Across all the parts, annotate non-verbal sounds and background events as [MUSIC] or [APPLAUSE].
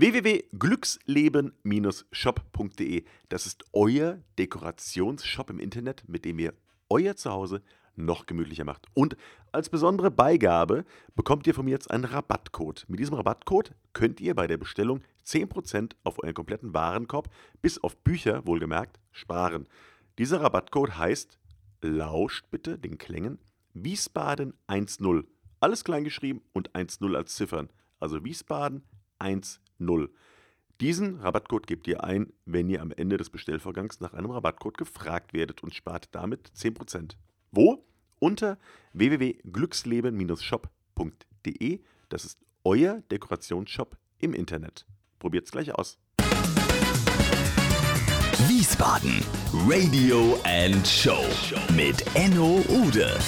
www.glücksleben-shop.de. Das ist euer Dekorationsshop im Internet, mit dem ihr euer Zuhause noch gemütlicher macht. Und als besondere Beigabe bekommt ihr von mir jetzt einen Rabattcode. Mit diesem Rabattcode könnt ihr bei der Bestellung 10% auf euren kompletten Warenkorb, bis auf Bücher wohlgemerkt, sparen. Dieser Rabattcode heißt, lauscht bitte den Klängen, Wiesbaden 1.0. Alles kleingeschrieben und 1.0 als Ziffern. Also Wiesbaden 1.0. Diesen Rabattcode gebt ihr ein, wenn ihr am Ende des Bestellvorgangs nach einem Rabattcode gefragt werdet und spart damit 10%. Wo? Unter www.glücksleben-shop.de. Das ist euer Dekorationsshop im Internet. Probiert's gleich aus. Wiesbaden Radio and Show mit Enno Ude.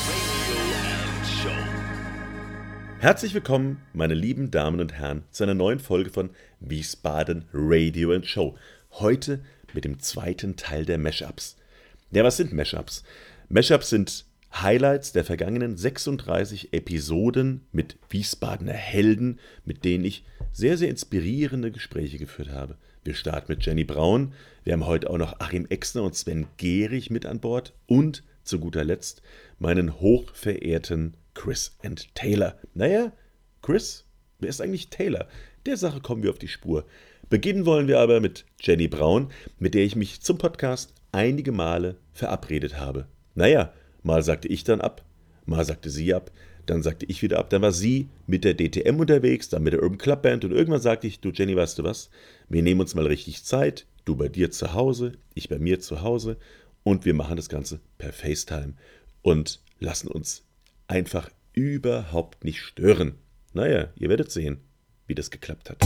Herzlich willkommen, meine lieben Damen und Herren, zu einer neuen Folge von Wiesbaden Radio and Show. Heute mit dem zweiten Teil der Mashups. Ja, was sind Mashups? Mashups sind Highlights der vergangenen 36 Episoden mit Wiesbadener Helden, mit denen ich sehr, sehr inspirierende Gespräche geführt habe. Wir starten mit Jenny Braun, wir haben heute auch noch Achim Exner und Sven Gehrig mit an Bord und zu guter Letzt meinen hochverehrten Chris and Taylor. Naja, Chris, wer ist eigentlich Taylor? Der Sache kommen wir auf die Spur. Beginnen wollen wir aber mit Jenny Braun, mit der ich mich zum Podcast einige Male verabredet habe. Naja, mal sagte ich dann ab, mal sagte sie ab, dann sagte ich wieder ab, dann war sie mit der DTM unterwegs, dann mit der Urban Club Band und irgendwann sagte ich, du Jenny, weißt du was, wir nehmen uns mal richtig Zeit, du bei dir zu Hause, ich bei mir zu Hause und wir machen das Ganze per FaceTime und lassen uns einfach überhaupt nicht stören. Naja, ihr werdet sehen, wie das geklappt hat.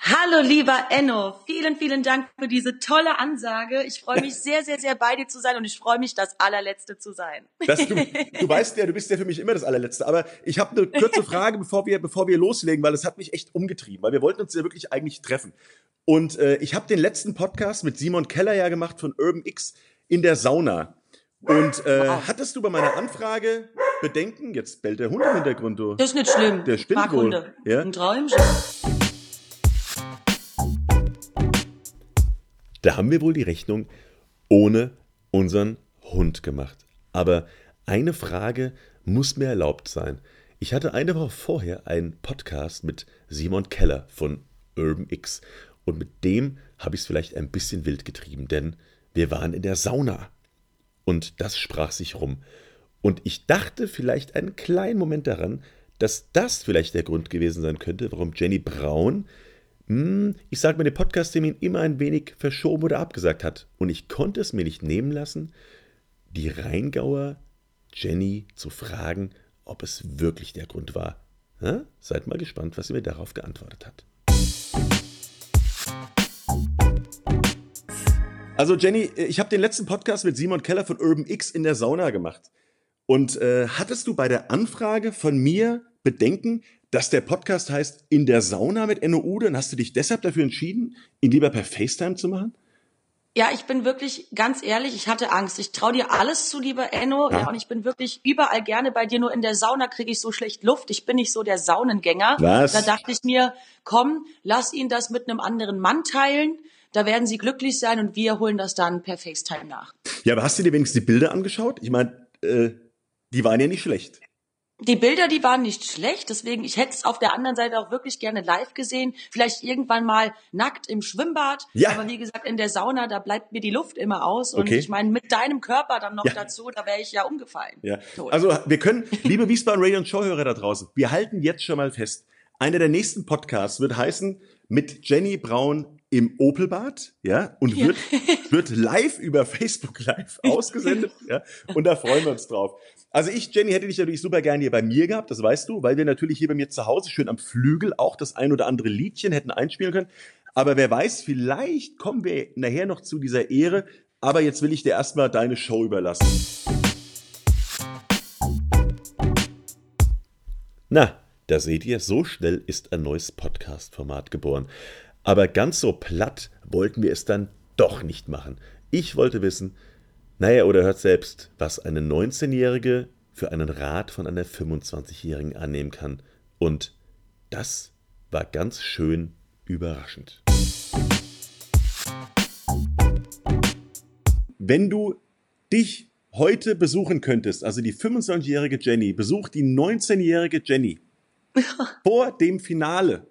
Hallo lieber Enno, vielen, vielen Dank für diese tolle Ansage. Ich freue mich sehr, sehr, sehr bei dir zu sein und ich freue mich, das allerletzte zu sein. Das, du, du weißt ja, du bist ja für mich immer das allerletzte. Aber ich habe eine kurze Frage, bevor wir, bevor wir loslegen, weil es hat mich echt umgetrieben, weil wir wollten uns ja wirklich eigentlich treffen. Und äh, ich habe den letzten Podcast mit Simon Keller ja gemacht von Urban X in der Sauna. Und äh, hattest du bei meiner Anfrage Bedenken? Jetzt bellt der Hund im Hintergrund. Du. Das ist nicht schlimm. Der spinnt wohl. Ja? Ein Träumchen. Da haben wir wohl die Rechnung ohne unseren Hund gemacht. Aber eine Frage muss mir erlaubt sein. Ich hatte eine Woche vorher einen Podcast mit Simon Keller von Urban X und mit dem habe ich es vielleicht ein bisschen wild getrieben, denn wir waren in der Sauna und das sprach sich rum. Und ich dachte vielleicht einen kleinen Moment daran, dass das vielleicht der Grund gewesen sein könnte, warum Jenny Braun hm, ich sage mal, den Podcast-Termin immer ein wenig verschoben oder abgesagt hat. Und ich konnte es mir nicht nehmen lassen, die Rheingauer Jenny zu fragen, ob es wirklich der Grund war. Ja? Seid mal gespannt, was sie mir darauf geantwortet hat. Also Jenny, ich habe den letzten Podcast mit Simon Keller von Urban X in der Sauna gemacht. Und äh, hattest du bei der Anfrage von mir Bedenken, dass der Podcast heißt In der Sauna mit Enno Ude? Und hast du dich deshalb dafür entschieden, ihn lieber per FaceTime zu machen? Ja, ich bin wirklich ganz ehrlich, ich hatte Angst. Ich traue dir alles zu, lieber Enno. Ja. Ja. und ich bin wirklich überall gerne bei dir. Nur in der Sauna kriege ich so schlecht Luft. Ich bin nicht so der Saunengänger. Was? Da dachte ich mir, komm, lass ihn das mit einem anderen Mann teilen. Da werden sie glücklich sein und wir holen das dann per FaceTime nach. Ja, aber hast du dir wenigstens die Bilder angeschaut? Ich meine, äh, die waren ja nicht schlecht. Die Bilder, die waren nicht schlecht, deswegen, ich hätte es auf der anderen Seite auch wirklich gerne live gesehen. Vielleicht irgendwann mal nackt im Schwimmbad. Ja. Aber wie gesagt, in der Sauna, da bleibt mir die Luft immer aus. Und Okay. ich meine, mit deinem Körper dann noch Ja. dazu, da wäre ich ja umgefallen. Ja. Tot. Also wir können, liebe Wiesbaden Radio und Showhörer da draußen, wir halten jetzt schon mal fest, einer der nächsten Podcasts wird heißen mit Jenny Braun im Opelbad, ja, und Ja. wird, wird live über Facebook Live [LAUGHS] ausgesendet, ja, und da freuen wir uns drauf. Also ich, Jenny, hätte dich natürlich super gerne hier bei mir gehabt, das weißt du, weil wir natürlich hier bei mir zu Hause schön am Flügel auch das ein oder andere Liedchen hätten einspielen können. Aber wer weiß, vielleicht kommen wir nachher noch zu dieser Ehre. Aber jetzt will ich dir erstmal deine Show überlassen. Na, da seht ihr, so schnell ist ein neues Podcast-Format geboren. Aber ganz so platt wollten wir es dann doch nicht machen. Ich wollte wissen, naja, oder hört selbst, was eine 19-Jährige für einen Rat von einer 25-Jährigen annehmen kann. Und das war ganz schön überraschend. Wenn du dich heute besuchen könntest, also die 25-jährige Jenny besucht die 19-jährige Jenny [LAUGHS] vor dem Finale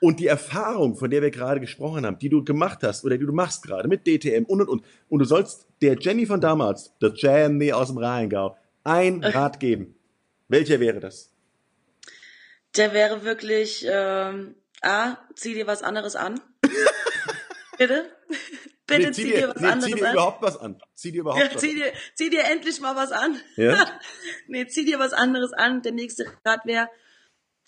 und die Erfahrung, von der wir gerade gesprochen haben, die du gemacht hast oder die du machst gerade mit DTM und und und und du sollst der Jenny von damals, der Jenny aus dem Rheingau, ein Rat geben. Welcher wäre das? Der wäre wirklich, ähm, A, zieh dir was anderes an. Bitte? [LAUGHS] Bitte Nee, zieh, dir was nee, anderes zieh dir an. überhaupt was an. Zieh dir überhaupt Ja, was zieh dir, zieh dir endlich mal was an. Ja? [LAUGHS] nee, zieh dir was anderes an. Der nächste Rat wäre,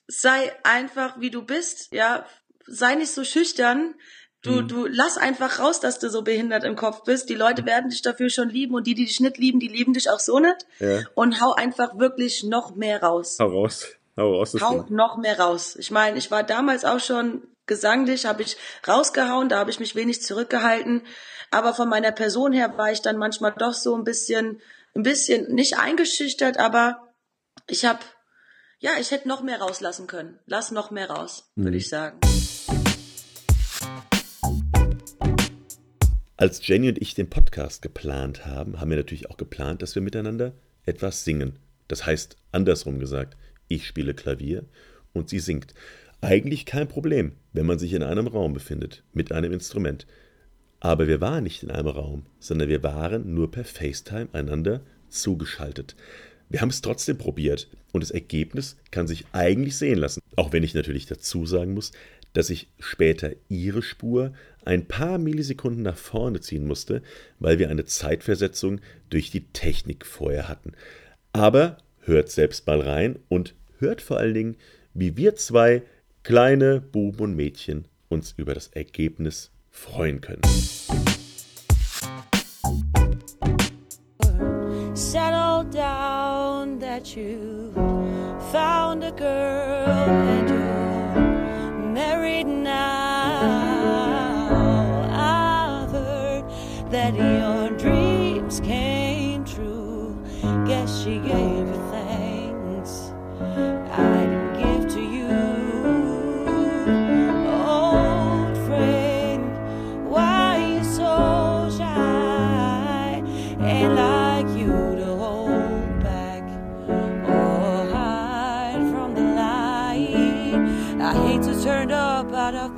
sei einfach wie du bist, ja. Sei nicht so schüchtern. Du, Mhm. du lass einfach raus, dass du so behindert im Kopf bist. Die Leute werden dich dafür schon lieben und die, die dich nicht lieben, die lieben dich auch so nicht. Ja. Und hau einfach wirklich noch mehr raus. Hau raus. Hau raus. Hau noch mehr raus. Ich meine, ich war damals auch schon gesanglich, habe ich rausgehauen, da habe ich mich wenig zurückgehalten. Aber von meiner Person her war ich dann manchmal doch so ein bisschen, ein bisschen nicht eingeschüchtert, aber ich habe, ja, ich hätte noch mehr rauslassen können. Lass noch mehr raus, Mhm. würde ich sagen. Als Jenny und ich den Podcast geplant haben, haben wir natürlich auch geplant, dass wir miteinander etwas singen. Das heißt, andersrum gesagt, ich spiele Klavier und sie singt. Eigentlich kein Problem, wenn man sich in einem Raum befindet, mit einem Instrument. Aber wir waren nicht in einem Raum, sondern wir waren nur per FaceTime einander zugeschaltet. Wir haben es trotzdem probiert und das Ergebnis kann sich eigentlich sehen lassen. Auch wenn ich natürlich dazu sagen muss, dass ich später ihre Spur ein paar Millisekunden nach vorne ziehen musste, weil wir eine Zeitversetzung durch die Technik vorher hatten. Aber hört selbst mal rein und hört vor allen Dingen, wie wir zwei kleine Buben und Mädchen uns über das Ergebnis freuen können. settle down that you married now. I've heard that your dreams came true. Guess she gave you thanks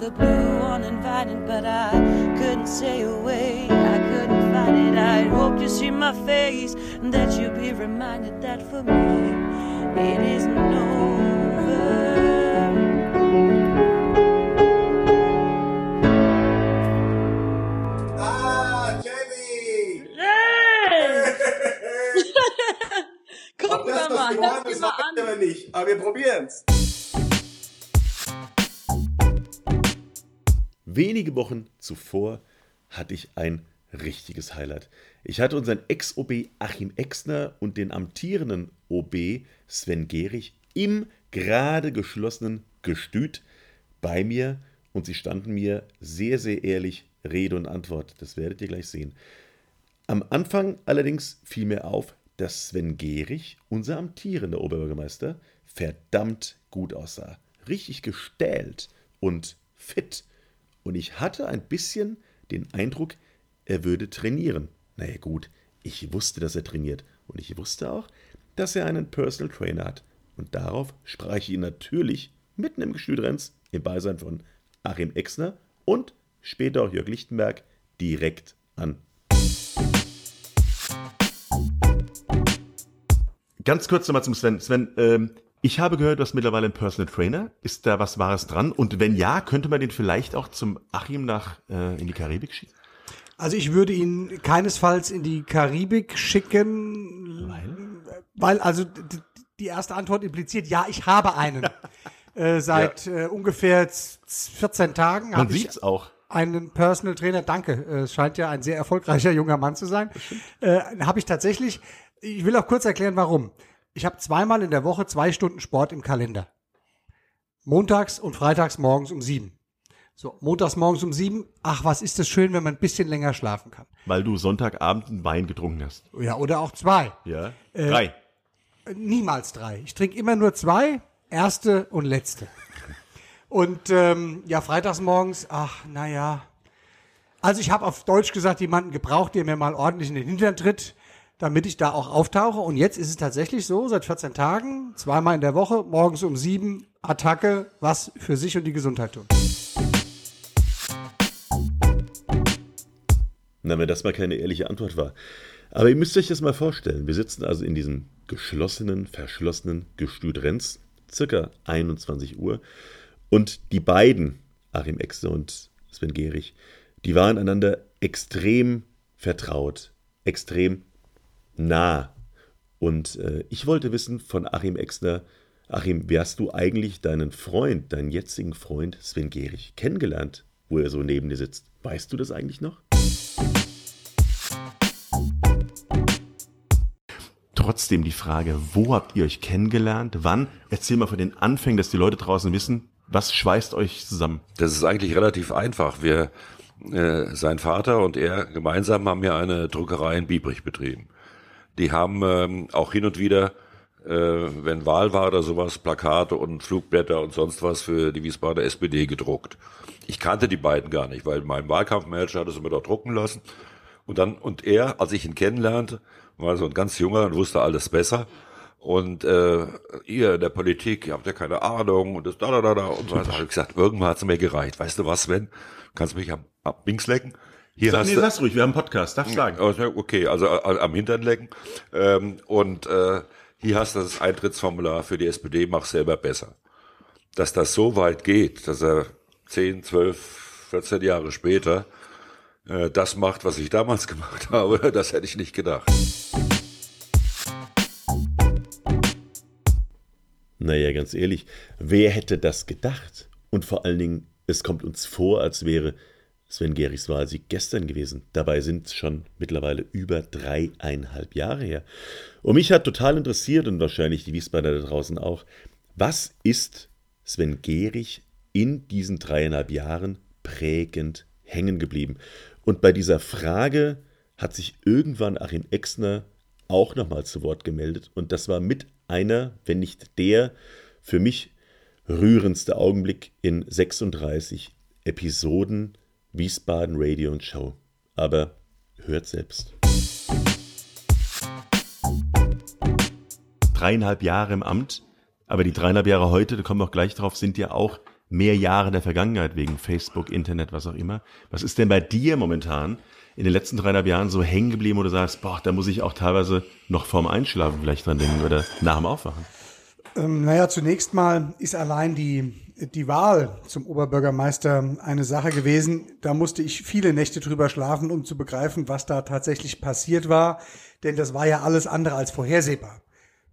the blue uninvited, but I couldn't stay away. I couldn't fight it. I hope you see my face and that you'll be reminded that for me it isn't over. Ah, Jenny! Gucken wir mal, lass die mal an. wir nicht, aber wir probieren's. Wenige Wochen zuvor hatte ich ein richtiges Highlight. Ich hatte unseren Ex-OB Achim Exner und den amtierenden OB Sven Gehrig im gerade geschlossenen Gestüt bei mir und sie standen mir sehr, sehr ehrlich Rede und Antwort. Das werdet ihr gleich sehen. Am Anfang allerdings fiel mir auf, dass Sven Gehrig, unser amtierender Oberbürgermeister, verdammt gut aussah. Richtig gestählt und fit. Und ich hatte ein bisschen den Eindruck, er würde trainieren. Naja gut, ich wusste, dass er trainiert. Und ich wusste auch, dass er einen Personal Trainer hat. Und darauf sprach ich ihn natürlich mitten im Gestütrenz im Beisein von Achim Exner und später auch Jörg Lichtenberg direkt an. Ganz kurz nochmal zum Sven. Sven, ähm, ich habe gehört, du hast mittlerweile einen Personal Trainer. Ist da was Wahres dran? Und wenn ja, könnte man den vielleicht auch zum Achim nach äh, in die Karibik schicken? Also ich würde ihn keinesfalls in die Karibik schicken, Weil? weil also die erste Antwort impliziert, ja, ich habe einen. [LAUGHS] äh, seit äh, ungefähr z- 14 Tagen Man sieht's auch. einen Personal Trainer. Danke, äh, es scheint ja ein sehr erfolgreicher [LAUGHS] junger Mann zu sein. Äh, habe ich tatsächlich. Ich will auch kurz erklären, warum. Ich habe zweimal in der Woche zwei Stunden Sport im Kalender. Montags und freitags morgens um sieben. So, montags morgens um sieben. Ach, was ist das schön, wenn man ein bisschen länger schlafen kann. Weil du Sonntagabend einen Wein getrunken hast. Ja, oder auch zwei. Ja? Äh, Drei. Niemals drei. Ich trinke immer nur zwei. erste und letzte. Und ähm, ja, freitags morgens, ach, naja. Also ich habe auf Deutsch gesagt, jemanden gebraucht, der mir mal ordentlich in den Hintern tritt, damit ich da auch auftauche. Und jetzt ist es tatsächlich so, seit 14 Tagen, zweimal in der Woche, morgens um sieben, Attacke, was für sich und die Gesundheit tun. Na, wenn das mal keine ehrliche Antwort war. Aber ihr müsst euch das mal vorstellen. Wir sitzen also in diesem geschlossenen, verschlossenen Gestüt Renz, circa 21 Uhr. Und die beiden, Achim Exner und Sven Gehrig, die waren einander extrem vertraut, extrem nah. Und äh, ich wollte wissen von Achim Exner, Achim, wie hast du eigentlich deinen Freund, deinen jetzigen Freund Sven Gehrig kennengelernt, wo er so neben dir sitzt? Weißt du das eigentlich noch? Trotzdem die Frage, wo habt ihr euch kennengelernt? Wann? Erzähl mal von den Anfängen, dass die Leute draußen wissen, was schweißt euch zusammen? Das ist eigentlich relativ einfach. Wir, äh, sein Vater und er gemeinsam haben ja eine Druckerei in Biebrich betrieben. Die haben ähm, auch hin und wieder, äh, wenn Wahl war oder sowas, Plakate und Flugblätter und sonst was für die Wiesbadener SPD gedruckt. Ich kannte die beiden gar nicht, weil mein Wahlkampfmanager hat es immer dort drucken lassen. Und dann, und er, als ich ihn kennenlernte, war so ein ganz junger und wusste alles besser. Und äh, ihr in der Politik, ihr habt ja keine Ahnung und das da da da da und so weiter. Da habe ich gesagt, irgendwann hat's mir gereicht. Weißt du was, Sven? Kannst mich am, am Links lecken? Hier Sag, hast nee, du, sag's ruhig, wir haben einen Podcast, darfst sagen. also, Okay, also äh, am Hintern lecken. Ähm, und äh, hier hast du das Eintrittsformular für die SPD, mach selber besser. Dass das so weit geht, dass er 10, 12, 14 Jahre später äh, das macht, was ich damals [LAUGHS] gemacht habe, das hätte ich nicht gedacht. Naja, ganz ehrlich, wer hätte das gedacht? Und vor allen Dingen, es kommt uns vor, als wäre Sven Gerichs Wahlsieg gestern gewesen. Dabei sind es schon mittlerweile über dreieinhalb Jahre her. Und mich hat total interessiert und wahrscheinlich die Wiesbadener da draußen auch, was ist Sven Gerich in diesen dreieinhalb Jahren prägend hängen geblieben? Und bei dieser Frage hat sich irgendwann Achim Exner auch nochmal zu Wort gemeldet. Und das war mit einer, wenn nicht der, für mich rührendste Augenblick in 36 Episoden Wiesbaden Radio und Show. Aber hört selbst. Dreieinhalb Jahre im Amt, aber die dreieinhalb Jahre heute, da kommen wir auch gleich drauf, sind ja auch mehr Jahre der Vergangenheit wegen Facebook, Internet, was auch immer. Was ist denn bei dir momentan in den letzten dreieinhalb Jahren so hängen geblieben, wo du sagst, boah, da muss ich auch teilweise noch vorm Einschlafen vielleicht dran denken oder nach dem Aufwachen? Ähm, naja, zunächst mal ist allein die, die Wahl zum Oberbürgermeister eine Sache gewesen. Da musste ich viele Nächte drüber schlafen, um zu begreifen, was da tatsächlich passiert war. Denn das war ja alles andere als vorhersehbar.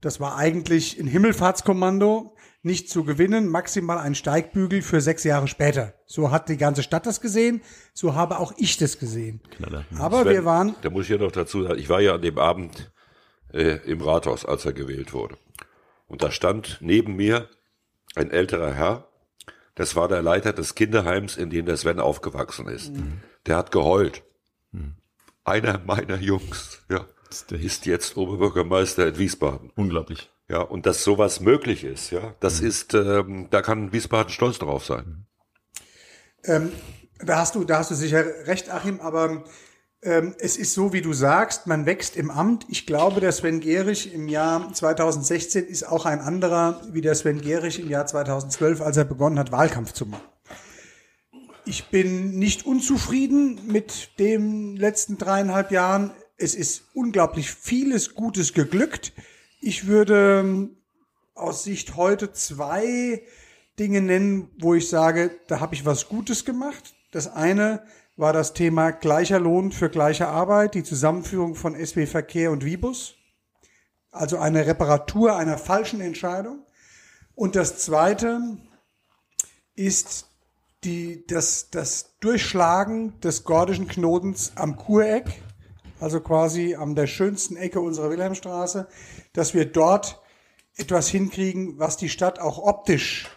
Das war eigentlich ein Himmelfahrtskommando, nicht zu gewinnen, maximal ein Steigbügel für sechs Jahre später. So hat die ganze Stadt das gesehen, so habe auch ich das gesehen. Knaller. Aber Sven, wir waren, Da muss ich ja noch dazu sagen, ich war ja an dem Abend äh, im Rathaus, als er gewählt wurde. Und da stand neben mir ein älterer Herr, das war der Leiter des Kinderheims, in dem der Sven aufgewachsen ist. Der hat geheult. Einer meiner Jungs ja, ist der ist jetzt Oberbürgermeister in Wiesbaden. Unglaublich. Ja, und dass sowas möglich ist, ja, das ist, ähm, da kann Wiesbaden stolz drauf sein. Ähm, da hast du, da hast du sicher recht, Achim, aber ähm, es ist so, wie du sagst, man wächst im Amt. Ich glaube, der Sven Gehrig im Jahr 2016 ist auch ein anderer wie der Sven Gehrig im Jahr 2012, als er begonnen hat, Wahlkampf zu machen. Ich bin nicht unzufrieden mit den letzten dreieinhalb Jahren. Es ist unglaublich vieles Gutes geglückt. Ich würde ähm, aus Sicht heute zwei Dinge nennen, wo ich sage, da habe ich was Gutes gemacht. Das eine war das Thema gleicher Lohn für gleiche Arbeit, die Zusammenführung von SW Verkehr und Vibus. Also eine Reparatur einer falschen Entscheidung. Und das zweite ist die, das, das Durchschlagen des gordischen Knotens am Kureck, also quasi an der schönsten Ecke unserer Wilhelmstraße, dass wir dort etwas hinkriegen, was die Stadt auch optisch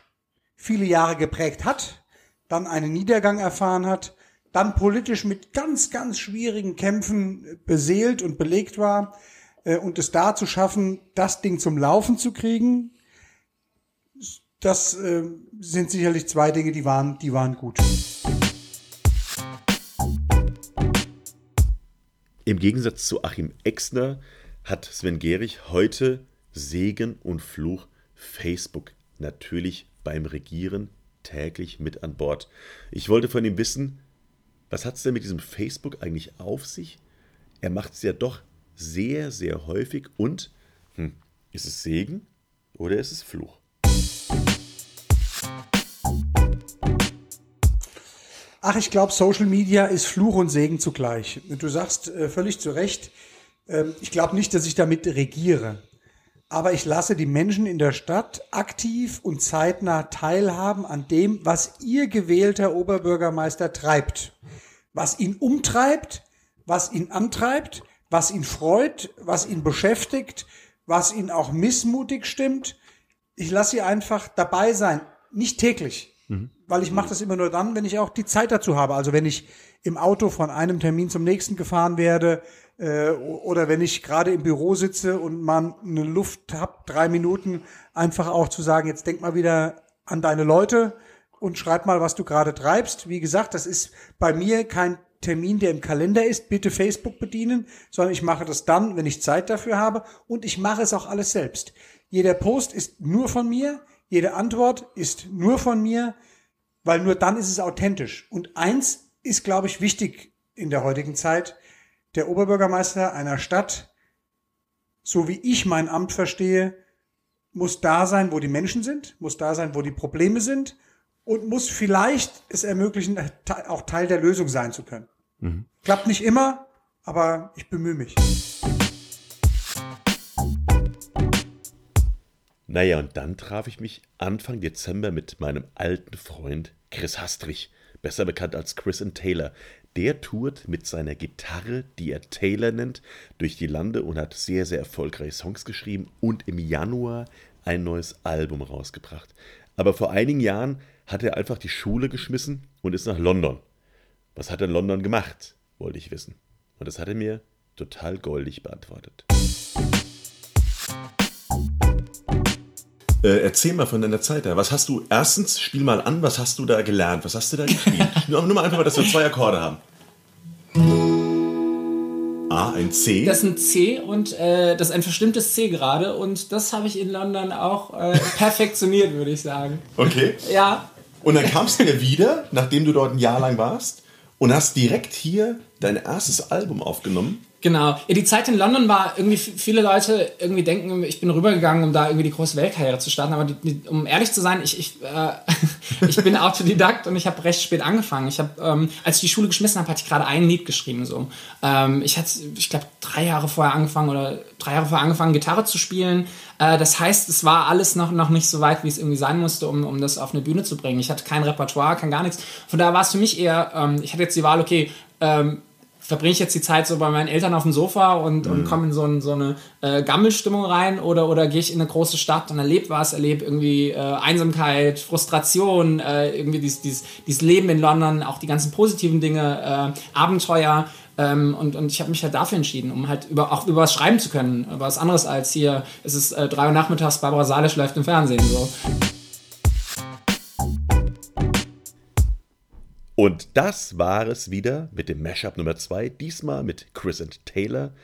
viele Jahre geprägt hat, dann einen Niedergang erfahren hat, dann politisch mit ganz, ganz schwierigen Kämpfen beseelt und belegt war äh, und es da zu schaffen, das Ding zum Laufen zu kriegen, das äh, sind sicherlich zwei Dinge, die waren, die waren gut. Im Gegensatz zu Achim Exner hat Sven Gehrig heute Segen und Fluch Facebook natürlich beim Regieren täglich mit an Bord. Ich wollte von ihm wissen, was hat es denn mit diesem Facebook eigentlich auf sich? Er macht es ja doch sehr, sehr häufig und hm, ist es Segen oder ist es Fluch? Ach, ich glaube, Social Media ist Fluch und Segen zugleich. Du sagst äh, völlig zu Recht, ähm, ich glaube nicht, dass ich damit regiere. Aber ich lasse die Menschen in der Stadt aktiv und zeitnah teilhaben an dem, was ihr gewählter Oberbürgermeister treibt. Was ihn umtreibt, was ihn antreibt, was ihn freut, was ihn beschäftigt, was ihn auch missmutig stimmt. Ich lasse sie einfach dabei sein. Nicht täglich weil ich mache das immer nur dann, wenn ich auch die Zeit dazu habe. Also wenn ich im Auto von einem Termin zum nächsten gefahren werde äh, oder wenn ich gerade im Büro sitze und man eine Luft hab, drei Minuten, einfach auch zu sagen, jetzt denk mal wieder an deine Leute und schreib mal, was du gerade treibst. Wie gesagt, das ist bei mir kein Termin, der im Kalender ist, bitte Facebook bedienen, sondern ich mache das dann, wenn ich Zeit dafür habe und ich mache es auch alles selbst. Jeder Post ist nur von mir, jede Antwort ist nur von mir, weil nur dann ist es authentisch. Und eins ist, glaube ich, wichtig in der heutigen Zeit. Der Oberbürgermeister einer Stadt, so wie ich mein Amt verstehe, muss da sein, wo die Menschen sind, muss da sein, wo die Probleme sind und muss vielleicht es ermöglichen, auch Teil der Lösung sein zu können. Klappt nicht immer, aber ich bemühe mich. Naja, und dann traf ich mich Anfang Dezember mit meinem alten Freund Chris Hastrich, besser bekannt als Chris and Taylor. Der tourt mit seiner Gitarre, die er Taylor nennt, durch die Lande und hat sehr, sehr erfolgreiche Songs geschrieben und im Januar ein neues Album rausgebracht. Aber vor einigen Jahren hat er einfach die Schule geschmissen und ist nach London. Was hat er in London gemacht, wollte ich wissen. Und das hat er mir total goldig beantwortet. Äh, erzähl mal von deiner Zeit da. Was hast du, erstens, spiel mal an, was hast du da gelernt? Was hast du da gespielt? [LAUGHS] nur, nur mal einfach mal, dass wir zwei Akkorde haben. A, ein C. Das ist ein C und äh, das ist ein verstimmtes C gerade und das habe ich in London auch äh, perfektioniert, würde ich sagen. Okay. Ja, Und dann kamst du ja wieder, nachdem du dort ein Jahr lang warst, und hast direkt hier dein erstes Album aufgenommen. Genau. Ja, die Zeit in London war irgendwie, viele Leute irgendwie denken, ich bin rübergegangen, um da irgendwie die große Weltkarriere zu starten. Aber die, die, um ehrlich zu sein, ich, ich, äh, [LAUGHS] ich bin Autodidakt und ich habe recht spät angefangen. Ich habe, ähm, als ich die Schule geschmissen habe, hatte ich gerade ein Lied geschrieben. So. Ähm, ich hatte, ich glaube, drei Jahre vorher angefangen oder drei Jahre vorher angefangen, Gitarre zu spielen. Äh, das heißt, es war alles noch, noch nicht so weit, wie es irgendwie sein musste, um, um das auf eine Bühne zu bringen. Ich hatte kein Repertoire, kein gar nichts. Von daher war es für mich eher, ähm, ich hatte jetzt die Wahl, okay, ähm, verbringe ich jetzt die Zeit so bei meinen Eltern auf dem Sofa und, und komme in so, ein, so eine äh, Gammelstimmung rein oder, oder gehe ich in eine große Stadt und erlebe was, erlebe irgendwie äh, Einsamkeit, Frustration, äh, irgendwie dieses, dieses, dieses Leben in London, auch die ganzen positiven Dinge, äh, Abenteuer. Ähm, und, und ich habe mich halt dafür entschieden, um halt über, auch über was schreiben zu können. Was anderes als hier, es ist äh, drei Uhr nachmittags, Barbara Salisch läuft im Fernsehen. So. Und das war es wieder mit dem Mashup Nummer 2, diesmal mit Chris and Taylor,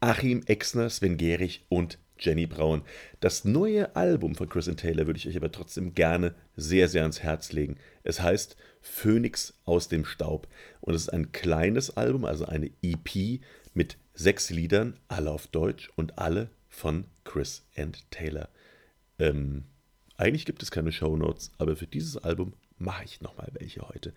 Achim Exner, Sven Gehrig und Jenny Braun. Das neue Album von Chris and Taylor würde ich euch aber trotzdem gerne sehr, sehr ans Herz legen. Es heißt Phönix aus dem Staub und es ist ein kleines Album, also eine EP mit sechs Liedern, alle auf Deutsch und alle von Chris and Taylor. Ähm, eigentlich gibt es keine Shownotes, aber für dieses Album mache ich nochmal welche heute.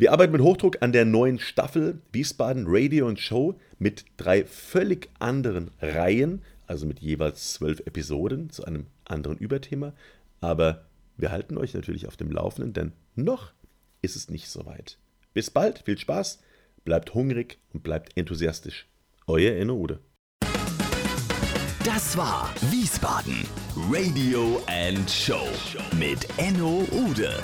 Wir arbeiten mit Hochdruck an der neuen Staffel Wiesbaden Radio und Show mit drei völlig anderen Reihen, also mit jeweils zwölf Episoden zu einem anderen Überthema. Aber wir halten euch natürlich auf dem Laufenden, denn noch ist es nicht so weit. Bis bald, viel Spaß, bleibt hungrig und bleibt enthusiastisch. Euer Enno Ude. Das war Wiesbaden Radio and Show mit Enno Ude.